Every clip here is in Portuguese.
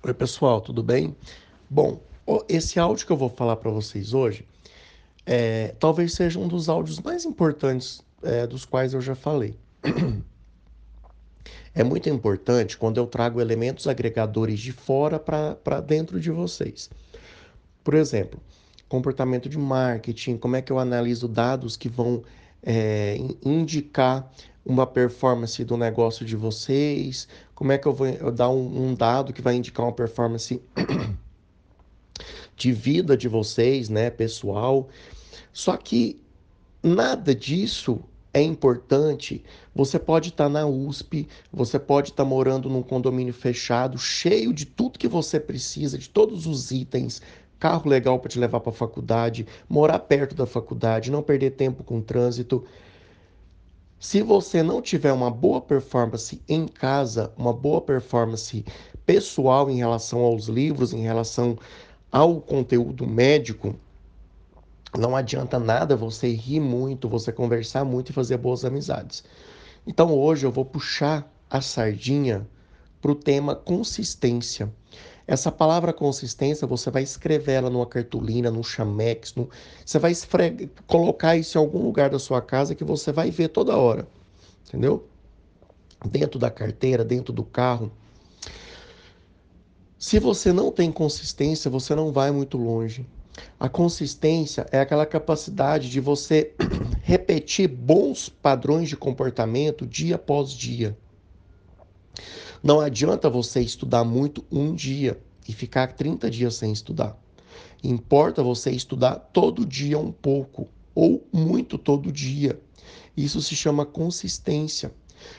Oi, pessoal, tudo bem? Bom, esse áudio que eu vou falar para vocês hoje é, talvez seja um dos áudios mais importantes é, dos quais eu já falei. É muito importante quando eu trago elementos agregadores de fora para dentro de vocês. Por exemplo, comportamento de marketing, como é que eu analiso dados que vão é, indicar uma performance do negócio de vocês, como é que eu vou eu dar um, um dado que vai indicar uma performance de vida de vocês, né, pessoal. Só que nada disso é importante. Você pode estar tá na USP, você pode estar tá morando num condomínio fechado, cheio de tudo que você precisa, de todos os itens, carro legal para te levar para a faculdade, morar perto da faculdade, não perder tempo com trânsito. Se você não tiver uma boa performance em casa, uma boa performance pessoal em relação aos livros, em relação ao conteúdo médico, não adianta nada você rir muito, você conversar muito e fazer boas amizades. Então hoje eu vou puxar a sardinha para o tema consistência. Essa palavra consistência, você vai escrever ela numa cartolina, num chamex, você vai esfre... colocar isso em algum lugar da sua casa que você vai ver toda hora. Entendeu? Dentro da carteira, dentro do carro. Se você não tem consistência, você não vai muito longe. A consistência é aquela capacidade de você repetir bons padrões de comportamento dia após dia. Não adianta você estudar muito um dia e ficar 30 dias sem estudar. Importa você estudar todo dia um pouco ou muito todo dia. Isso se chama consistência.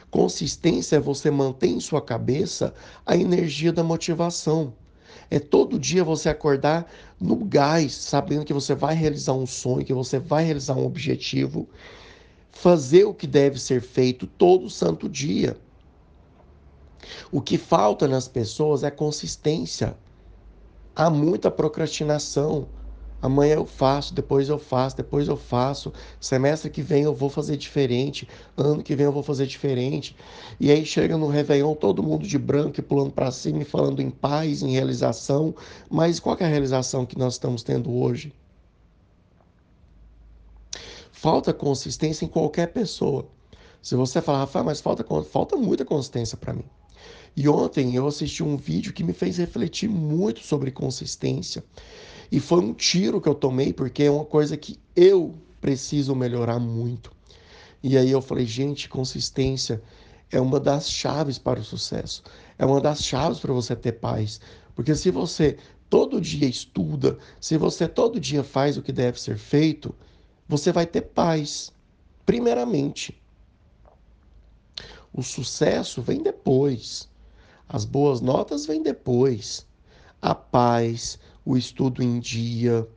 Consistência é você manter em sua cabeça a energia da motivação. É todo dia você acordar no gás, sabendo que você vai realizar um sonho, que você vai realizar um objetivo, fazer o que deve ser feito todo santo dia. O que falta nas pessoas é consistência. Há muita procrastinação. Amanhã eu faço, depois eu faço, depois eu faço. Semestre que vem eu vou fazer diferente. Ano que vem eu vou fazer diferente. E aí chega no Réveillon todo mundo de branco e pulando para cima e falando em paz, em realização. Mas qual é a realização que nós estamos tendo hoje? Falta consistência em qualquer pessoa. Se você falar, Rafael, mas falta, falta muita consistência para mim. E ontem eu assisti um vídeo que me fez refletir muito sobre consistência. E foi um tiro que eu tomei, porque é uma coisa que eu preciso melhorar muito. E aí eu falei, gente, consistência é uma das chaves para o sucesso. É uma das chaves para você ter paz. Porque se você todo dia estuda, se você todo dia faz o que deve ser feito, você vai ter paz. Primeiramente. O sucesso vem depois. As boas notas vêm depois. A paz, o estudo em dia,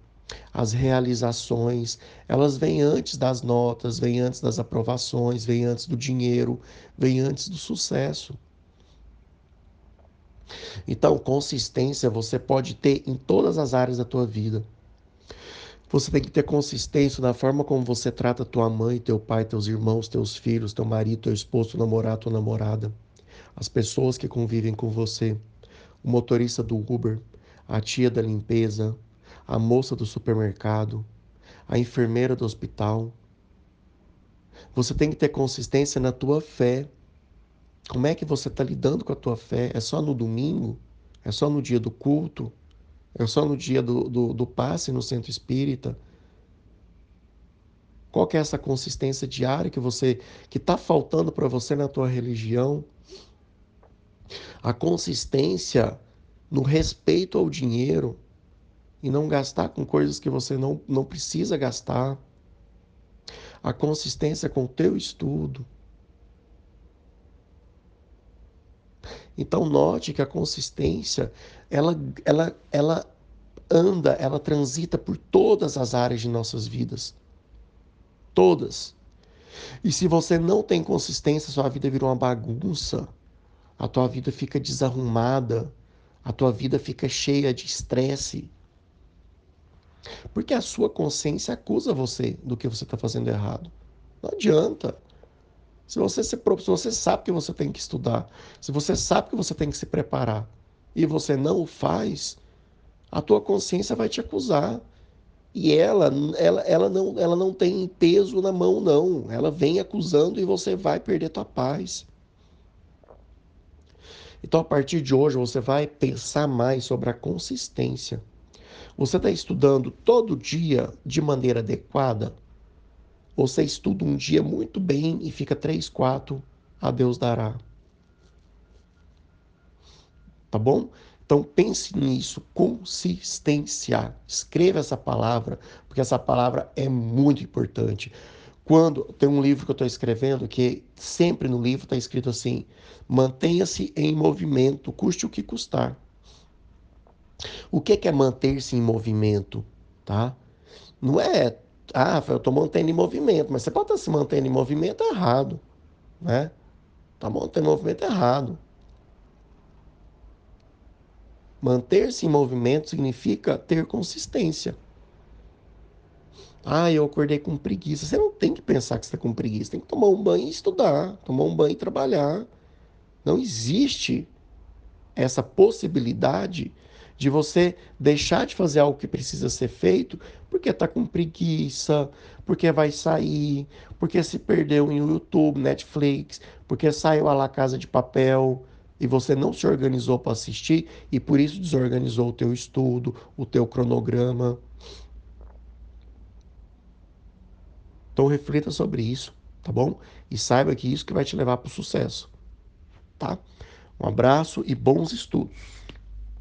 as realizações, elas vêm antes das notas, vêm antes das aprovações, vêm antes do dinheiro, vêm antes do sucesso. Então, consistência você pode ter em todas as áreas da tua vida. Você tem que ter consistência na forma como você trata tua mãe, teu pai, teus irmãos, teus filhos, teu marido, teu esposo, teu namorado, tua namorada as pessoas que convivem com você, o motorista do Uber, a tia da limpeza, a moça do supermercado, a enfermeira do hospital. Você tem que ter consistência na tua fé. Como é que você está lidando com a tua fé? É só no domingo? É só no dia do culto? É só no dia do, do, do passe no centro espírita? Qual que é essa consistência diária que você que está faltando para você na tua religião? A consistência no respeito ao dinheiro e não gastar com coisas que você não, não precisa gastar. A consistência com o teu estudo. Então note que a consistência, ela, ela, ela anda, ela transita por todas as áreas de nossas vidas. Todas. E se você não tem consistência, sua vida virou uma bagunça a tua vida fica desarrumada, a tua vida fica cheia de estresse. Porque a sua consciência acusa você do que você está fazendo errado. Não adianta. Se você, se, se você sabe que você tem que estudar, se você sabe que você tem que se preparar, e você não o faz, a tua consciência vai te acusar. E ela, ela, ela, não, ela não tem peso na mão, não. Ela vem acusando e você vai perder tua paz. Então, a partir de hoje, você vai pensar mais sobre a consistência. Você está estudando todo dia de maneira adequada? Você estuda um dia muito bem e fica três, quatro, a Deus dará. Tá bom? Então pense nisso, consistência. Escreva essa palavra, porque essa palavra é muito importante. Quando tem um livro que eu estou escrevendo que sempre no livro está escrito assim: mantenha-se em movimento, custe o que custar. O que é manter-se em movimento, tá? Não é, ah, eu estou mantendo em movimento, mas você pode estar se mantendo em movimento errado, né? Tá mantendo em movimento errado. Manter-se em movimento significa ter consistência. Ah, eu acordei com preguiça. Você não tem que pensar que está com preguiça. Tem que tomar um banho e estudar, tomar um banho e trabalhar. Não existe essa possibilidade de você deixar de fazer algo que precisa ser feito porque está com preguiça, porque vai sair, porque se perdeu em YouTube, Netflix, porque saiu a La Casa de Papel e você não se organizou para assistir e por isso desorganizou o teu estudo, o teu cronograma. Então reflita sobre isso, tá bom? E saiba que isso que vai te levar para o sucesso, tá? Um abraço e bons estudos.